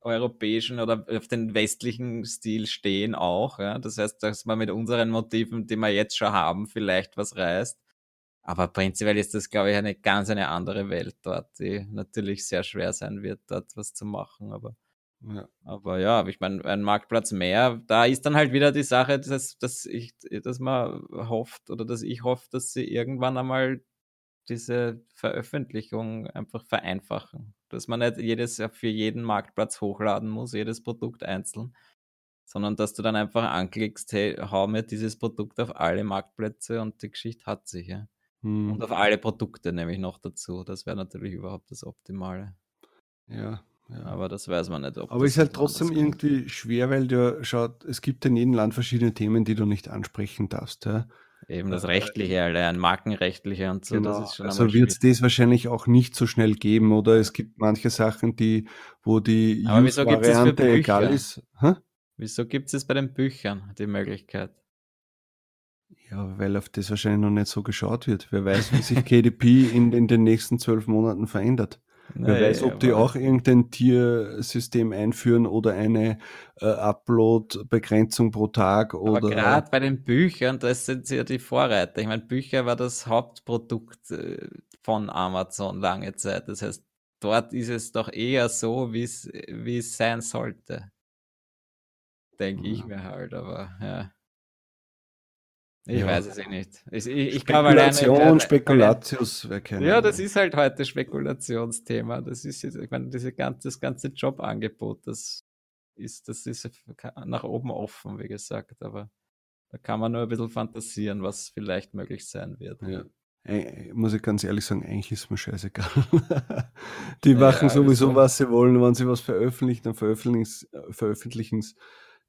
europäischen oder auf den westlichen Stil stehen auch. Ja? Das heißt, dass man mit unseren Motiven, die wir jetzt schon haben, vielleicht was reißt. Aber prinzipiell ist das, glaube ich, eine ganz eine andere Welt dort, die natürlich sehr schwer sein wird, dort was zu machen. Aber ja, aber ja ich meine, ein Marktplatz mehr, da ist dann halt wieder die Sache, dass, dass, ich, dass man hofft oder dass ich hoffe, dass sie irgendwann einmal diese Veröffentlichung einfach vereinfachen. Dass man nicht jedes für jeden Marktplatz hochladen muss, jedes Produkt einzeln, sondern dass du dann einfach anklickst, hey, hau mir dieses Produkt auf alle Marktplätze und die Geschichte hat sich. Ja. Hm. Und auf alle Produkte nämlich noch dazu. Das wäre natürlich überhaupt das Optimale. Ja, ja. Aber das weiß man nicht. Aber es ist halt trotzdem irgendwie schwer, weil du schaut, es gibt in jedem Land verschiedene Themen, die du nicht ansprechen darfst. Ja. Eben das äh, Rechtliche, allein Markenrechtliche und so. Genau. also wird es das wahrscheinlich auch nicht so schnell geben oder es gibt manche Sachen, die, wo die Variante egal ist. Hä? Wieso gibt es bei den Büchern die Möglichkeit? Ja, weil auf das wahrscheinlich noch nicht so geschaut wird. Wer weiß, wie sich KDP in, in den nächsten zwölf Monaten verändert. Wer naja, weiß, ob die auch irgendein Tiersystem einführen oder eine äh, Upload-Begrenzung pro Tag oder. Aber gerade bei den Büchern, das sind sie ja die Vorreiter. Ich meine, Bücher war das Hauptprodukt äh, von Amazon lange Zeit. Das heißt, dort ist es doch eher so, wie es sein sollte. Denke ja. ich mir halt, aber ja. Ich ja. weiß es eh nicht. Ich, ich, ich Spekulation, alleine, Spekulatius, wer kennt. Ja, das ist halt heute Spekulationsthema. Das ist jetzt, ich meine, diese ganze, das ganze Jobangebot, das ist, das ist nach oben offen, wie gesagt, aber da kann man nur ein bisschen fantasieren, was vielleicht möglich sein wird. Ja. Muss ich ganz ehrlich sagen, eigentlich ist mir scheißegal. Die machen ja, sowieso, also, was sie wollen. Wenn sie was veröffentlichen, dann veröffentlichen es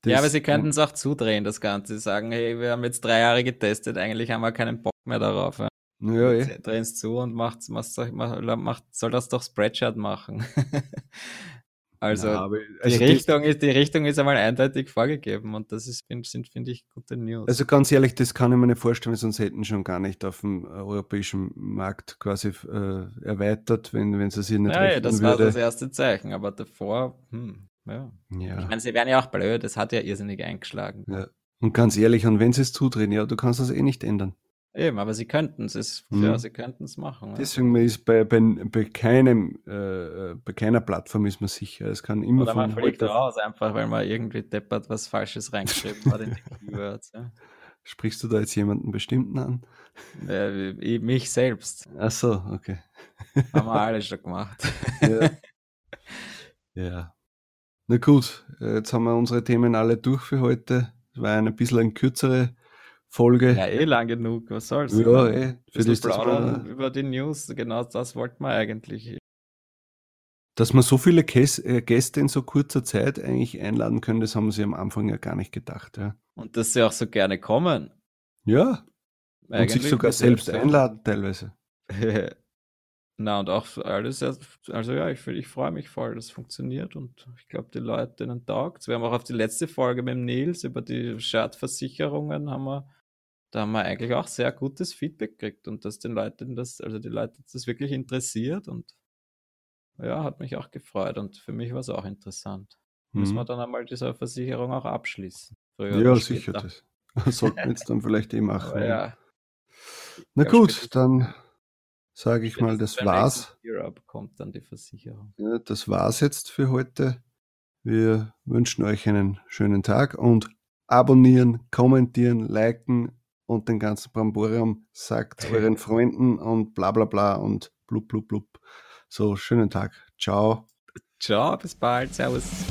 das, ja, aber sie könnten es auch zudrehen, das Ganze. Sagen, hey, wir haben jetzt drei Jahre getestet, eigentlich haben wir keinen Bock mehr darauf. Ja, ja eh. Drehen es zu und macht, macht, macht, soll das doch Spreadshirt machen. also, ja, aber, also die, Richtung ist, die Richtung ist einmal eindeutig vorgegeben und das ist, finde find ich, gute News. Also ganz ehrlich, das kann ich mir nicht vorstellen, sonst hätten schon gar nicht auf dem europäischen Markt quasi äh, erweitert, wenn, wenn sie sich nicht Ja, ja das würde. war das erste Zeichen, aber davor, hm. Ja. ja. Ich meine, sie wären ja auch blöd, das hat ja irrsinnig eingeschlagen. Ja. Und ganz ehrlich, und wenn sie es zudrehen, ja, du kannst das eh nicht ändern. Eben, aber sie könnten es, mhm. ja, sie könnten es machen. Deswegen ja. ist bei, bei, bei keinem, äh, bei keiner Plattform ist man sicher. Es kann immer Oder man fliegt raus, einfach weil man irgendwie deppert was Falsches reingeschrieben hat in die Keywords. Ja. Sprichst du da jetzt jemanden bestimmten an? Äh, mich selbst. Ach so, okay. Haben wir alle schon gemacht. ja. ja. Na gut, jetzt haben wir unsere Themen alle durch für heute. Es war ein bisschen eine kürzere Folge. Ja, eh lang genug, was soll's. Ja, eh. Für das plaudern über die News, genau das wollten wir eigentlich. Dass wir so viele äh, Gäste in so kurzer Zeit eigentlich einladen können, das haben sie am Anfang ja gar nicht gedacht. Ja. Und dass sie auch so gerne kommen. Ja. Eigentlich und sich sogar selbst einladen teilweise. Na, und auch alles, also ja, ich, ich freue mich voll, das funktioniert und ich glaube, die Leute, denen taugt Wir haben auch auf die letzte Folge mit dem Nils über die Schadversicherungen haben wir, da haben wir eigentlich auch sehr gutes Feedback gekriegt und dass den Leuten das, also die Leute das wirklich interessiert und ja, hat mich auch gefreut und für mich war es auch interessant. Mhm. Müssen wir dann einmal diese Versicherung auch abschließen. ja, sicher, das sollten wir jetzt dann vielleicht eh machen. Aber ja. Na gut, dann sage ich mal, das war's. Europe kommt dann die Versicherung. Ja, das war's jetzt für heute. Wir wünschen euch einen schönen Tag und abonnieren, kommentieren, liken und den ganzen Bramborium sagt euren Freunden und bla bla bla und blub blub blub. So, schönen Tag. Ciao. Ciao, bis bald. Servus.